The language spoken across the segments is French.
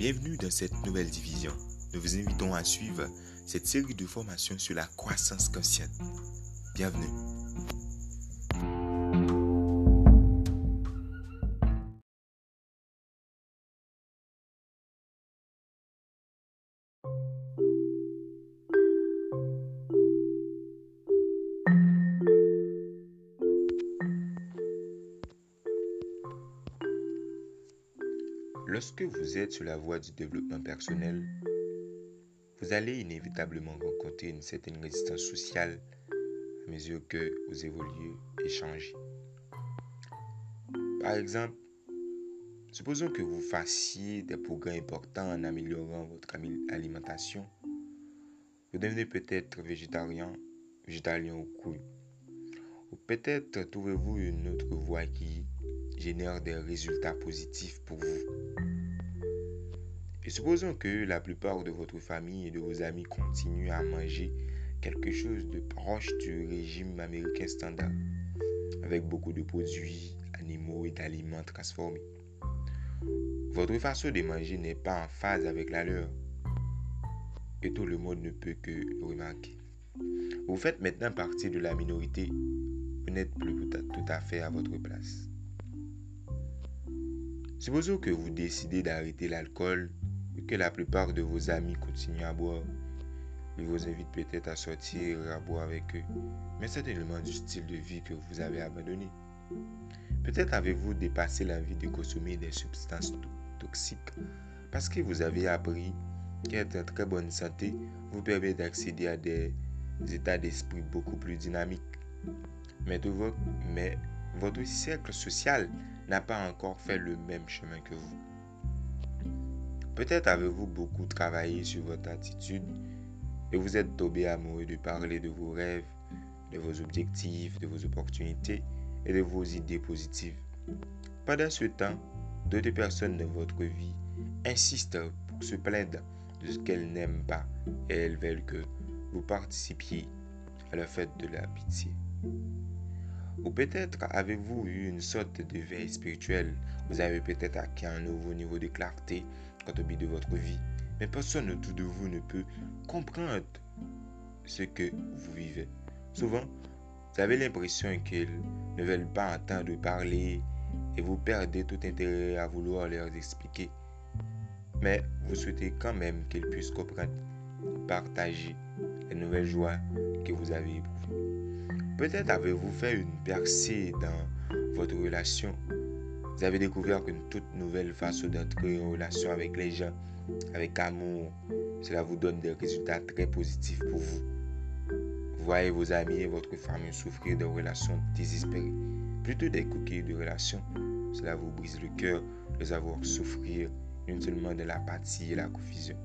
Bienvenue dans cette nouvelle division. Nous vous invitons à suivre cette série de formations sur la croissance consciente. Bienvenue. Lorsque vous êtes sur la voie du développement personnel, vous allez inévitablement rencontrer une certaine résistance sociale à mesure que vous évoluez et changez. Par exemple, supposons que vous fassiez des progrès importants en améliorant votre alimentation. Vous devenez peut-être végétarien, végétalien ou cool. Ou peut-être trouvez-vous une autre voie qui génère des résultats positifs pour vous. Supposons que la plupart de votre famille et de vos amis continuent à manger quelque chose de proche du régime américain standard, avec beaucoup de produits animaux et d'aliments transformés. Votre façon de manger n'est pas en phase avec la leur, et tout le monde ne peut que le remarquer. Vous faites maintenant partie de la minorité, vous n'êtes plus tout à fait à votre place. Supposons que vous décidez d'arrêter l'alcool et que la plupart de vos amis continuent à boire. Ils vous invitent peut-être à sortir et à boire avec eux, mais c'est élément du style de vie que vous avez abandonné. Peut-être avez-vous dépassé l'envie de consommer des substances toxiques parce que vous avez appris qu'être en très bonne santé vous permet d'accéder à des états d'esprit beaucoup plus dynamiques. Mais, mais votre cercle social n'a pas encore fait le même chemin que vous. Peut-être avez-vous beaucoup travaillé sur votre attitude et vous êtes tombé amoureux de parler de vos rêves, de vos objectifs, de vos opportunités et de vos idées positives. Pendant ce temps, d'autres personnes dans votre vie insistent pour se plaindre de ce qu'elles n'aiment pas et elles veulent que vous participiez à la fête de la pitié. Ou peut-être avez-vous eu une sorte de veille spirituelle. Vous avez peut-être acquis un nouveau niveau de clarté but de votre vie. Mais personne autour de vous ne peut comprendre ce que vous vivez. Souvent, vous avez l'impression qu'ils ne veulent pas entendre parler et vous perdez tout intérêt à vouloir leur expliquer. Mais vous souhaitez quand même qu'ils puissent comprendre et partager les nouvelles joies que vous avez éprouvées. Peut-être avez-vous fait une percée dans votre relation. Vous avez découvert une toute nouvelle façon d'entrer en relation avec les gens, avec amour. Cela vous donne des résultats très positifs pour vous. Vous voyez vos amis et votre famille souffrir de relations désespérées. Plutôt des coquilles de relations, cela vous brise le cœur de les avoir souffrir inutilement de l'apathie et la confusion.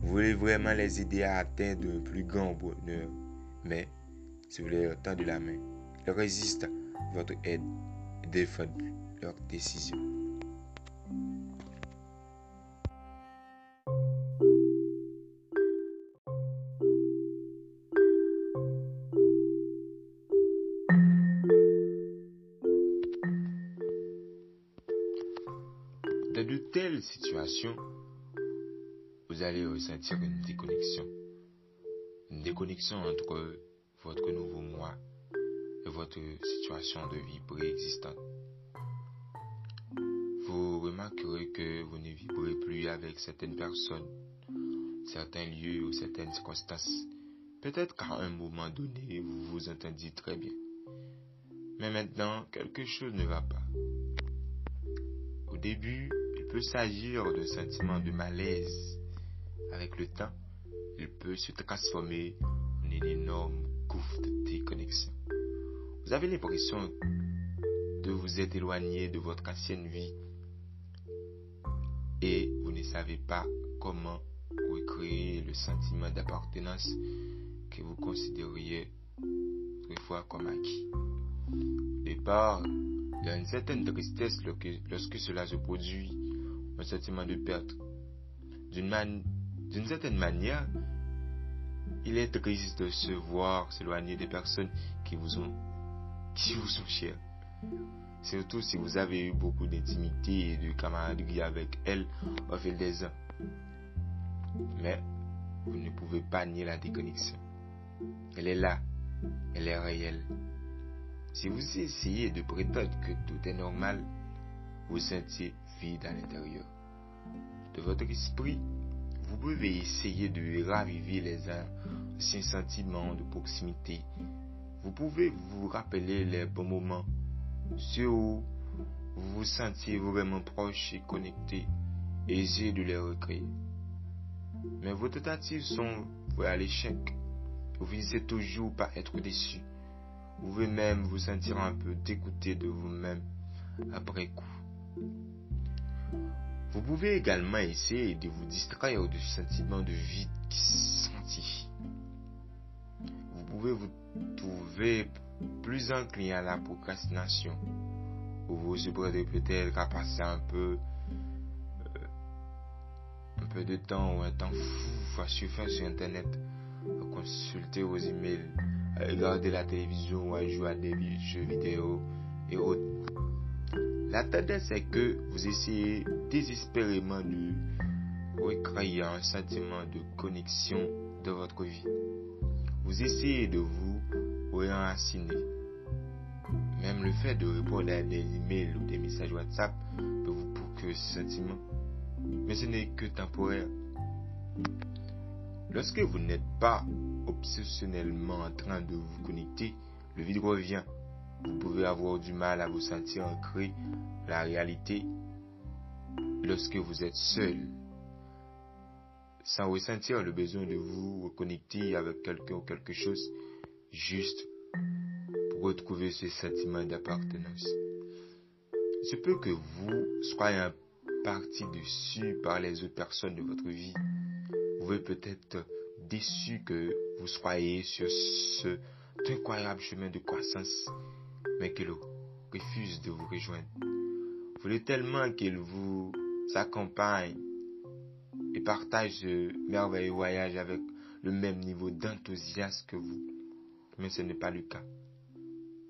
Vous voulez vraiment les aider à atteindre un plus grand bonheur, mais si vous leur tendez la main, leur résiste votre aide et défendent leur décision. Dans de telles situations, vous allez ressentir une déconnexion. Une déconnexion entre votre nouveau moi et votre situation de vie préexistante. Remarquerez que vous ne vibrez plus avec certaines personnes, certains lieux ou certaines circonstances. Peut-être qu'à un moment donné, vous vous entendiez très bien. Mais maintenant, quelque chose ne va pas. Au début, il peut s'agir d'un sentiment de malaise. Avec le temps, il peut se transformer en une énorme gouffre de déconnexion. Vous avez l'impression de vous être éloigné de votre ancienne vie et vous ne savez pas comment recréer le sentiment d'appartenance que vous considériez autrefois comme acquis. Au départ, il y a une certaine tristesse lorsque cela se produit, un sentiment de perte. D'une certaine manière, il est triste de se voir s'éloigner des personnes qui vous ont, qui vous sont chères. Surtout si vous avez eu beaucoup d'intimité et de camaraderie avec elle au fil des ans. Mais vous ne pouvez pas nier la déconnexion. Elle est là, elle est réelle. Si vous essayez de prétendre que tout est normal, vous sentez vide à l'intérieur. De votre esprit, vous pouvez essayer de raviver les anciens sentiments de proximité. Vous pouvez vous rappeler les bons moments, ceux où vous vous sentiez vraiment proche et connecté, essayer de les recréer. Mais vos tentatives sont vouées à l'échec. Vous finissez toujours par être déçu. Vous pouvez même vous sentir un peu dégoûté de vous-même après coup. Vous pouvez également essayer de vous distraire du sentiment de vide qui sentit. Vous pouvez vous trouver plus inclin à la procrastination. Ou vous vous peut-être à passer un peu un peu de temps ou un temps fou à surfer sur Internet, à consulter vos emails, à regarder la télévision ou à jouer à des jeux vidéo et autres. La tendance est que vous essayez désespérément de recréer un sentiment de connexion de votre vie. Vous essayez de vous réenraciner. Même le fait de répondre à des emails ou des messages WhatsApp peut vous procurer ce sentiment mais ce n'est que temporaire. Lorsque vous n'êtes pas obsessionnellement en train de vous connecter, le vide revient. Vous pouvez avoir du mal à vous sentir ancré la réalité lorsque vous êtes seul, sans ressentir le besoin de vous reconnecter avec quelqu'un ou quelque chose, juste pour retrouver ce sentiment d'appartenance. Ce peut que vous soyez un parti dessus par les autres personnes de votre vie. Vous pouvez peut-être déçu que vous soyez sur ce incroyable chemin de croissance, mais qu'elle refuse de vous rejoindre. Vous voulez tellement qu'elle vous accompagne et partage ce merveilleux voyage avec le même niveau d'enthousiasme que vous. Mais ce n'est pas le cas.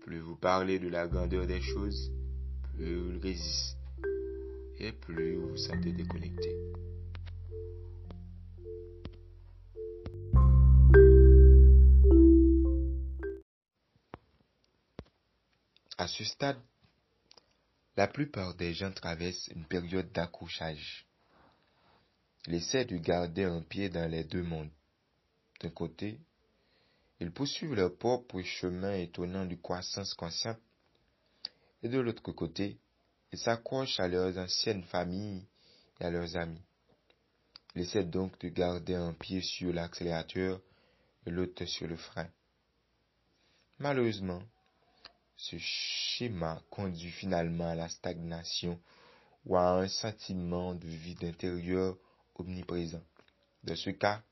Plus vous parlez de la grandeur des choses, plus il résiste et plus vous vous sentez déconnecté. À ce stade, la plupart des gens traversent une période d'accouchage. Ils essaient de garder un pied dans les deux mondes. D'un côté, ils poursuivent leur propre chemin étonnant de croissance consciente, et de l'autre côté, ils s'accrochent à leurs anciennes familles et à leurs amis. Ils essaient donc de garder un pied sur l'accélérateur et l'autre sur le frein. Malheureusement, ce schéma conduit finalement à la stagnation ou à un sentiment de vide intérieur omniprésent. Dans ce cas,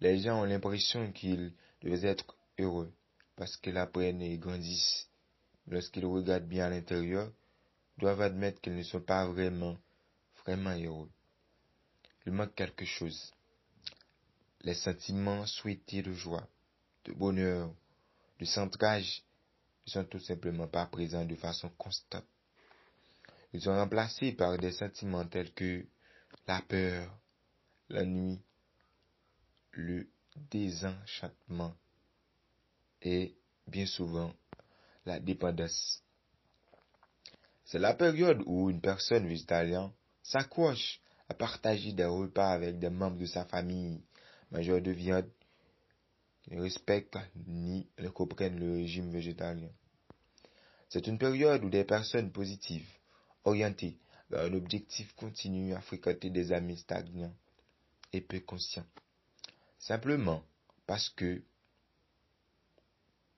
les gens ont l'impression qu'ils doivent être heureux parce qu'ils apprennent et grandissent. Lorsqu'ils regardent bien à l'intérieur, doivent admettre qu'ils ne sont pas vraiment, vraiment heureux. Il manque quelque chose. Les sentiments souhaités de joie, de bonheur, de centrage ne sont tout simplement pas présents de façon constante. Ils sont remplacés par des sentiments tels que la peur, la nuit, le désenchantement et bien souvent la dépendance. C'est la période où une personne végétalienne s'accroche à partager des repas avec des membres de sa famille, majeur de viande, ne respectent ni ne comprennent le régime végétalien. C'est une période où des personnes positives, orientées vers un objectif continuent à fréquenter des amis stagnants et peu conscients. Simplement parce que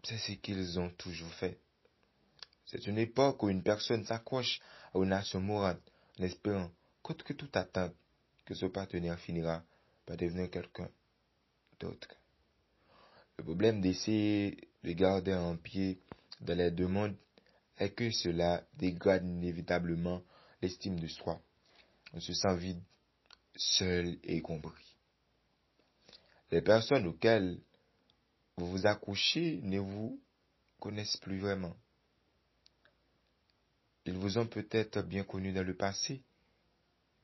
c'est ce qu'ils ont toujours fait. C'est une époque où une personne s'accroche à une nation morale en espérant, coûte que tout attente, que ce partenaire finira par devenir quelqu'un d'autre. Le problème d'essayer de garder un pied dans les deux mondes est que cela dégrade inévitablement l'estime de soi. On se sent vide, seul et compris. Les personnes auxquelles vous vous accrochez ne vous connaissent plus vraiment. Ils vous ont peut-être bien connu dans le passé,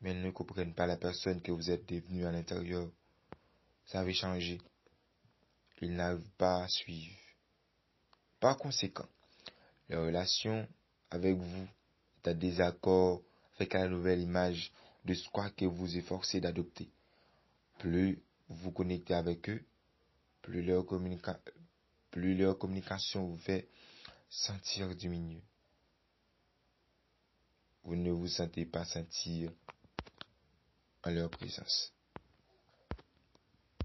mais ils ne comprennent pas la personne que vous êtes devenu à l'intérieur. Ça avait changé. Ils n'arrivent pas à suivre. Par conséquent, la relation avec vous est en désaccord avec la nouvelle image de ce que vous efforcez d'adopter. Plus vous connectez avec eux, plus leur, plus leur communication vous fait sentir diminuer. Vous ne vous sentez pas sentir en leur présence.